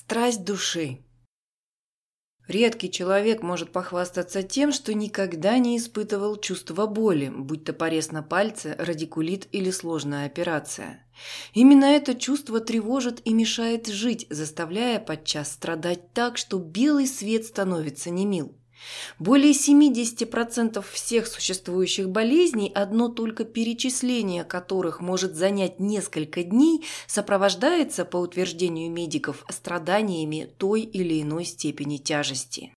Страсть души. Редкий человек может похвастаться тем, что никогда не испытывал чувства боли, будь то порез на пальце, радикулит или сложная операция. Именно это чувство тревожит и мешает жить, заставляя подчас страдать так, что белый свет становится немил. Более 70% всех существующих болезней, одно только перечисление которых может занять несколько дней, сопровождается, по утверждению медиков, страданиями той или иной степени тяжести.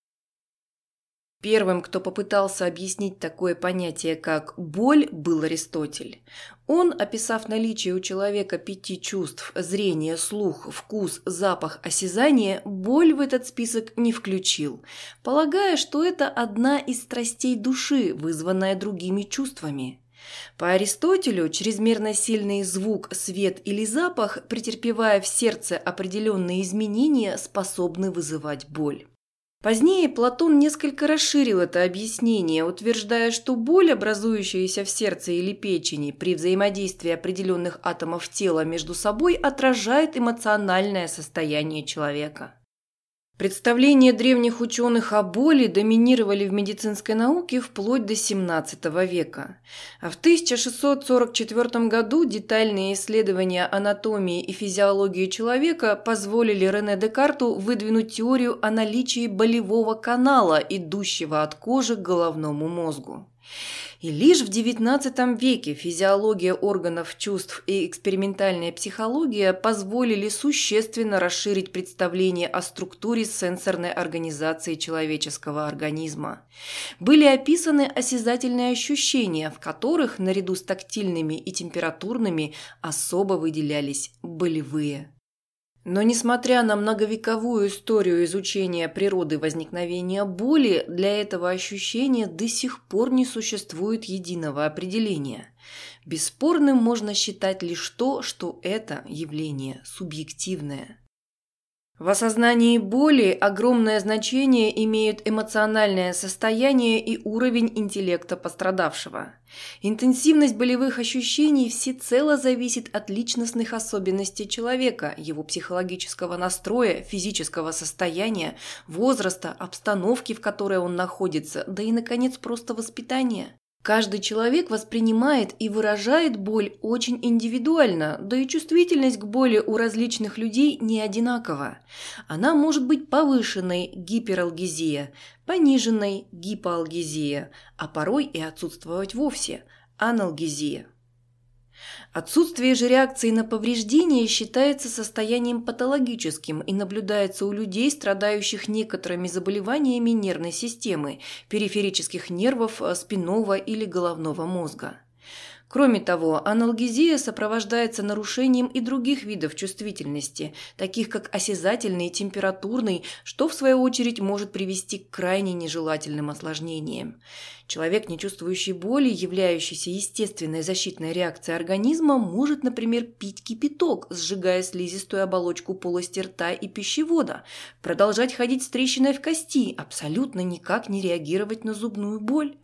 Первым, кто попытался объяснить такое понятие, как «боль», был Аристотель. Он, описав наличие у человека пяти чувств – зрение, слух, вкус, запах, осязание – боль в этот список не включил, полагая, что это одна из страстей души, вызванная другими чувствами. По Аристотелю чрезмерно сильный звук, свет или запах, претерпевая в сердце определенные изменения, способны вызывать боль. Позднее Платон несколько расширил это объяснение, утверждая, что боль, образующаяся в сердце или печени при взаимодействии определенных атомов тела между собой, отражает эмоциональное состояние человека. Представления древних ученых о боли доминировали в медицинской науке вплоть до XVII века. А в 1644 году детальные исследования анатомии и физиологии человека позволили Рене Декарту выдвинуть теорию о наличии болевого канала, идущего от кожи к головному мозгу. И лишь в XIX веке физиология органов чувств и экспериментальная психология позволили существенно расширить представление о структуре сенсорной организации человеческого организма. Были описаны осязательные ощущения, в которых, наряду с тактильными и температурными, особо выделялись болевые. Но несмотря на многовековую историю изучения природы возникновения боли, для этого ощущения до сих пор не существует единого определения. Бесспорным можно считать лишь то, что это явление субъективное. В осознании боли огромное значение имеют эмоциональное состояние и уровень интеллекта пострадавшего. Интенсивность болевых ощущений всецело зависит от личностных особенностей человека, его психологического настроя, физического состояния, возраста, обстановки, в которой он находится, да и, наконец, просто воспитания. Каждый человек воспринимает и выражает боль очень индивидуально, да и чувствительность к боли у различных людей не одинакова. Она может быть повышенной – гипералгезия, пониженной – гипоалгезия, а порой и отсутствовать вовсе – аналгезия. Отсутствие же реакции на повреждение считается состоянием патологическим и наблюдается у людей, страдающих некоторыми заболеваниями нервной системы, периферических нервов, э, спинного или головного мозга. Кроме того, аналгезия сопровождается нарушением и других видов чувствительности, таких как осязательный и температурный, что в свою очередь может привести к крайне нежелательным осложнениям. Человек, не чувствующий боли, являющийся естественной защитной реакцией организма, может, например, пить кипяток, сжигая слизистую оболочку полости рта и пищевода, продолжать ходить с трещиной в кости, абсолютно никак не реагировать на зубную боль.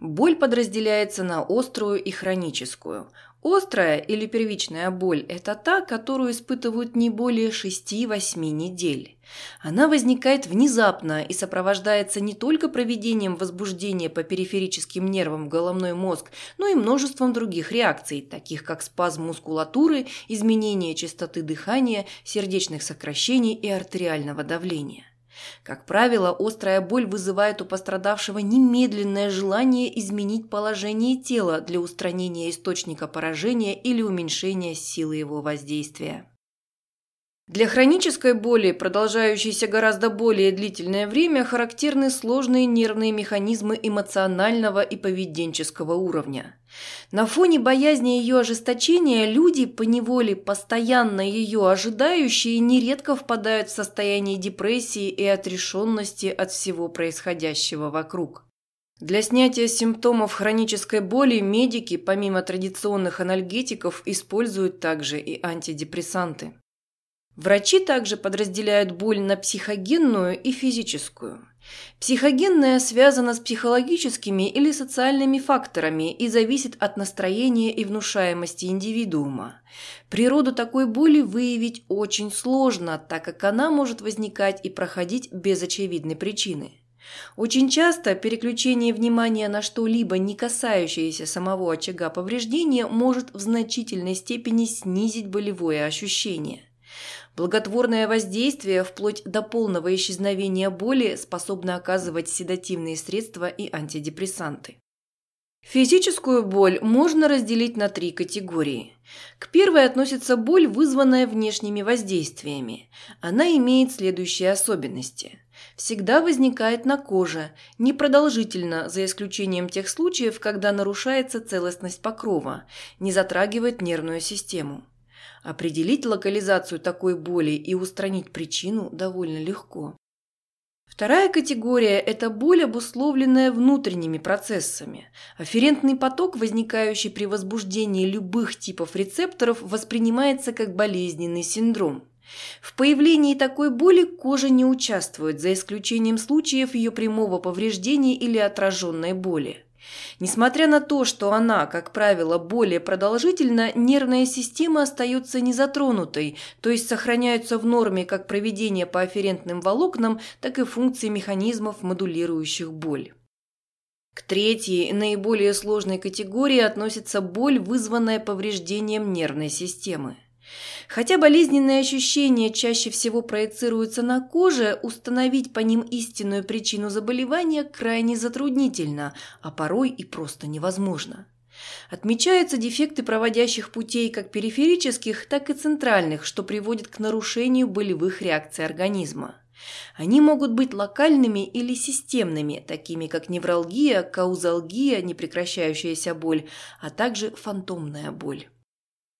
Боль подразделяется на острую и хроническую. Острая или первичная боль – это та, которую испытывают не более 6-8 недель. Она возникает внезапно и сопровождается не только проведением возбуждения по периферическим нервам в головной мозг, но и множеством других реакций, таких как спазм мускулатуры, изменение частоты дыхания, сердечных сокращений и артериального давления. Как правило, острая боль вызывает у пострадавшего немедленное желание изменить положение тела для устранения источника поражения или уменьшения силы его воздействия. Для хронической боли, продолжающейся гораздо более длительное время, характерны сложные нервные механизмы эмоционального и поведенческого уровня. На фоне боязни ее ожесточения люди, поневоле постоянно ее ожидающие, нередко впадают в состояние депрессии и отрешенности от всего происходящего вокруг. Для снятия симптомов хронической боли медики, помимо традиционных анальгетиков, используют также и антидепрессанты. Врачи также подразделяют боль на психогенную и физическую. Психогенная связана с психологическими или социальными факторами и зависит от настроения и внушаемости индивидуума. Природу такой боли выявить очень сложно, так как она может возникать и проходить без очевидной причины. Очень часто переключение внимания на что-либо, не касающееся самого очага повреждения, может в значительной степени снизить болевое ощущение. Благотворное воздействие вплоть до полного исчезновения боли способно оказывать седативные средства и антидепрессанты. Физическую боль можно разделить на три категории. К первой относится боль, вызванная внешними воздействиями. Она имеет следующие особенности. Всегда возникает на коже, непродолжительно, за исключением тех случаев, когда нарушается целостность покрова, не затрагивает нервную систему. Определить локализацию такой боли и устранить причину довольно легко. Вторая категория – это боль, обусловленная внутренними процессами. Афферентный поток, возникающий при возбуждении любых типов рецепторов, воспринимается как болезненный синдром. В появлении такой боли кожа не участвует, за исключением случаев ее прямого повреждения или отраженной боли. Несмотря на то, что она, как правило, более продолжительна, нервная система остается незатронутой, то есть сохраняются в норме как проведение по афферентным волокнам, так и функции механизмов, модулирующих боль. К третьей, наиболее сложной категории относится боль, вызванная повреждением нервной системы. Хотя болезненные ощущения чаще всего проецируются на коже, установить по ним истинную причину заболевания крайне затруднительно, а порой и просто невозможно. Отмечаются дефекты проводящих путей как периферических, так и центральных, что приводит к нарушению болевых реакций организма. Они могут быть локальными или системными, такими как невралгия, каузалгия, непрекращающаяся боль, а также фантомная боль.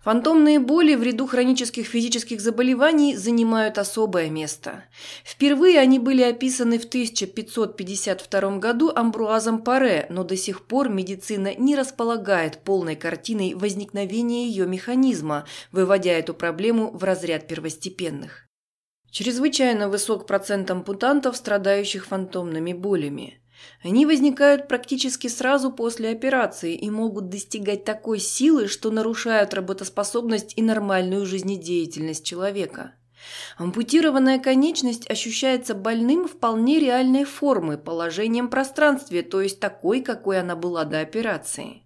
Фантомные боли в ряду хронических физических заболеваний занимают особое место. Впервые они были описаны в 1552 году Амбруазом Паре, но до сих пор медицина не располагает полной картиной возникновения ее механизма, выводя эту проблему в разряд первостепенных. Чрезвычайно высок процент ампутантов, страдающих фантомными болями. Они возникают практически сразу после операции и могут достигать такой силы, что нарушают работоспособность и нормальную жизнедеятельность человека. Ампутированная конечность ощущается больным вполне реальной формы, положением в пространстве, то есть такой, какой она была до операции.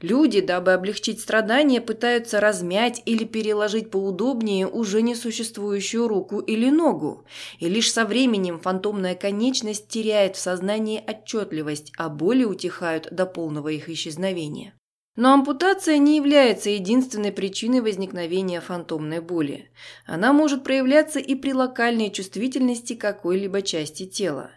Люди, дабы облегчить страдания, пытаются размять или переложить поудобнее уже несуществующую руку или ногу, и лишь со временем фантомная конечность теряет в сознании отчетливость, а боли утихают до полного их исчезновения. Но ампутация не является единственной причиной возникновения фантомной боли. Она может проявляться и при локальной чувствительности какой-либо части тела.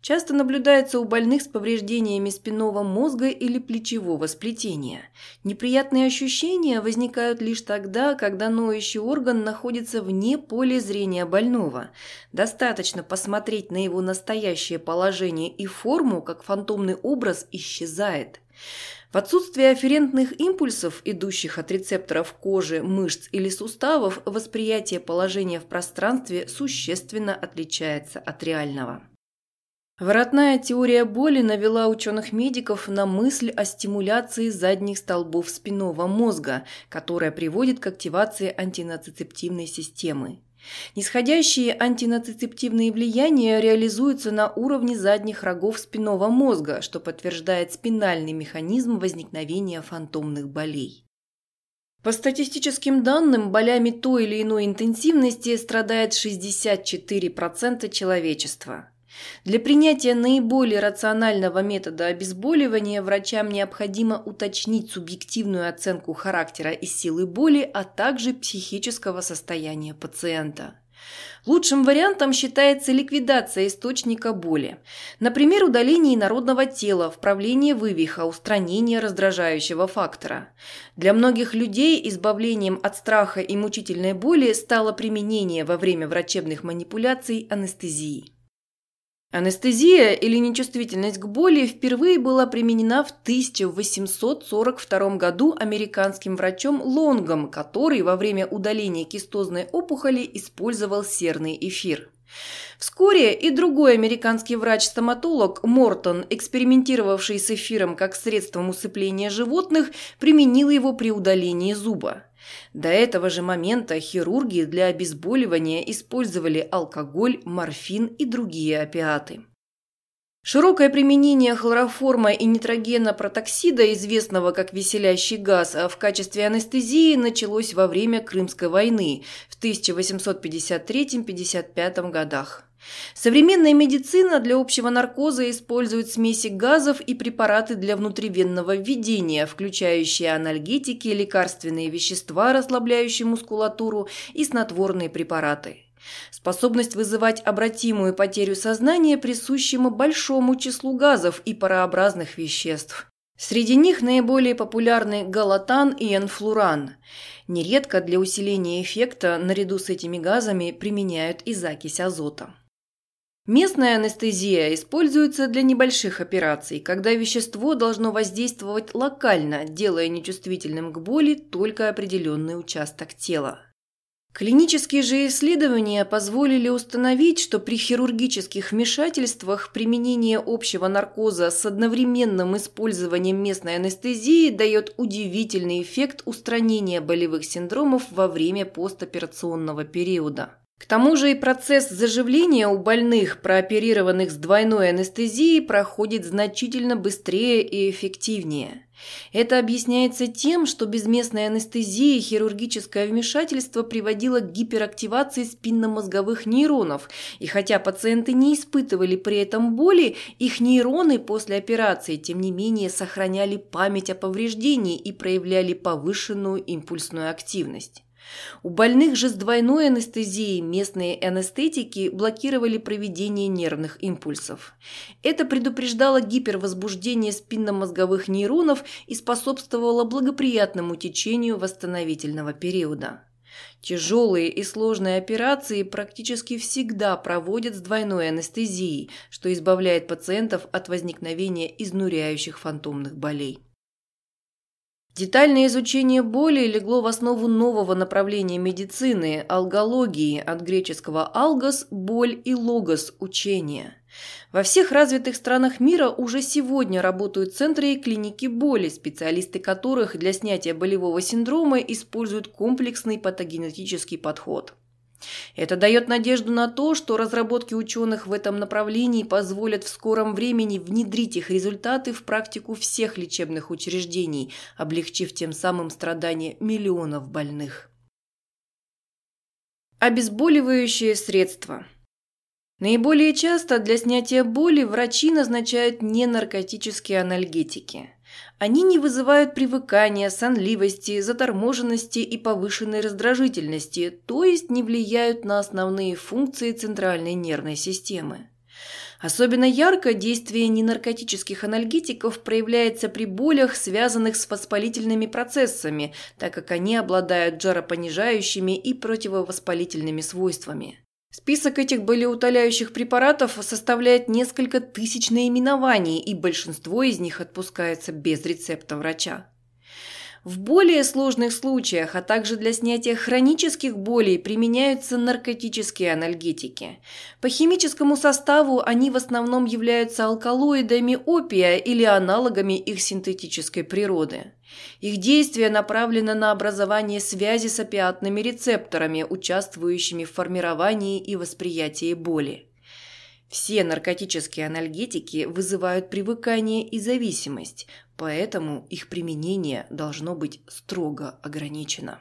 Часто наблюдается у больных с повреждениями спинного мозга или плечевого сплетения. Неприятные ощущения возникают лишь тогда, когда ноющий орган находится вне поля зрения больного. Достаточно посмотреть на его настоящее положение и форму, как фантомный образ исчезает. В отсутствие афферентных импульсов, идущих от рецепторов кожи, мышц или суставов, восприятие положения в пространстве существенно отличается от реального. Воротная теория боли навела ученых-медиков на мысль о стимуляции задних столбов спинного мозга, которая приводит к активации антинацицептивной системы. Нисходящие антинацицептивные влияния реализуются на уровне задних рогов спинного мозга, что подтверждает спинальный механизм возникновения фантомных болей. По статистическим данным, болями той или иной интенсивности страдает 64% человечества. Для принятия наиболее рационального метода обезболивания врачам необходимо уточнить субъективную оценку характера и силы боли, а также психического состояния пациента. Лучшим вариантом считается ликвидация источника боли. Например, удаление инородного тела, вправление вывиха, устранение раздражающего фактора. Для многих людей избавлением от страха и мучительной боли стало применение во время врачебных манипуляций анестезии. Анестезия или нечувствительность к боли впервые была применена в 1842 году американским врачом Лонгом, который во время удаления кистозной опухоли использовал серный эфир. Вскоре и другой американский врач-стоматолог Мортон, экспериментировавший с эфиром как средством усыпления животных, применил его при удалении зуба. До этого же момента хирурги для обезболивания использовали алкоголь, морфин и другие опиаты. Широкое применение хлороформа и нитрогена протоксида, известного как веселящий газ, в качестве анестезии началось во время Крымской войны в 1853-55 годах. Современная медицина для общего наркоза использует смеси газов и препараты для внутривенного введения, включающие анальгетики, лекарственные вещества, расслабляющие мускулатуру и снотворные препараты. Способность вызывать обратимую потерю сознания присущему большому числу газов и парообразных веществ. Среди них наиболее популярны галатан и энфлуран. Нередко для усиления эффекта наряду с этими газами применяют и закись азота. Местная анестезия используется для небольших операций, когда вещество должно воздействовать локально, делая нечувствительным к боли только определенный участок тела. Клинические же исследования позволили установить, что при хирургических вмешательствах применение общего наркоза с одновременным использованием местной анестезии дает удивительный эффект устранения болевых синдромов во время постоперационного периода. К тому же и процесс заживления у больных, прооперированных с двойной анестезией, проходит значительно быстрее и эффективнее. Это объясняется тем, что без местной анестезии хирургическое вмешательство приводило к гиперактивации спинномозговых нейронов, и хотя пациенты не испытывали при этом боли, их нейроны после операции, тем не менее, сохраняли память о повреждении и проявляли повышенную импульсную активность. У больных же с двойной анестезией местные анестетики блокировали проведение нервных импульсов. Это предупреждало гипервозбуждение спинномозговых нейронов и способствовало благоприятному течению восстановительного периода. Тяжелые и сложные операции практически всегда проводят с двойной анестезией, что избавляет пациентов от возникновения изнуряющих фантомных болей. Детальное изучение боли легло в основу нового направления медицины – алгологии, от греческого «алгос» – боль и «логос» – учение. Во всех развитых странах мира уже сегодня работают центры и клиники боли, специалисты которых для снятия болевого синдрома используют комплексный патогенетический подход. Это дает надежду на то, что разработки ученых в этом направлении позволят в скором времени внедрить их результаты в практику всех лечебных учреждений, облегчив тем самым страдания миллионов больных. Обезболивающие средства – Наиболее часто для снятия боли врачи назначают ненаркотические анальгетики. Они не вызывают привыкания, сонливости, заторможенности и повышенной раздражительности, то есть не влияют на основные функции центральной нервной системы. Особенно ярко действие ненаркотических анальгетиков проявляется при болях, связанных с воспалительными процессами, так как они обладают жаропонижающими и противовоспалительными свойствами. Список этих болеутоляющих препаратов составляет несколько тысяч наименований, и большинство из них отпускается без рецепта врача. В более сложных случаях, а также для снятия хронических болей применяются наркотические анальгетики. По химическому составу они в основном являются алкалоидами опия или аналогами их синтетической природы. Их действие направлено на образование связи с опиатными рецепторами, участвующими в формировании и восприятии боли. Все наркотические анальгетики вызывают привыкание и зависимость, поэтому их применение должно быть строго ограничено.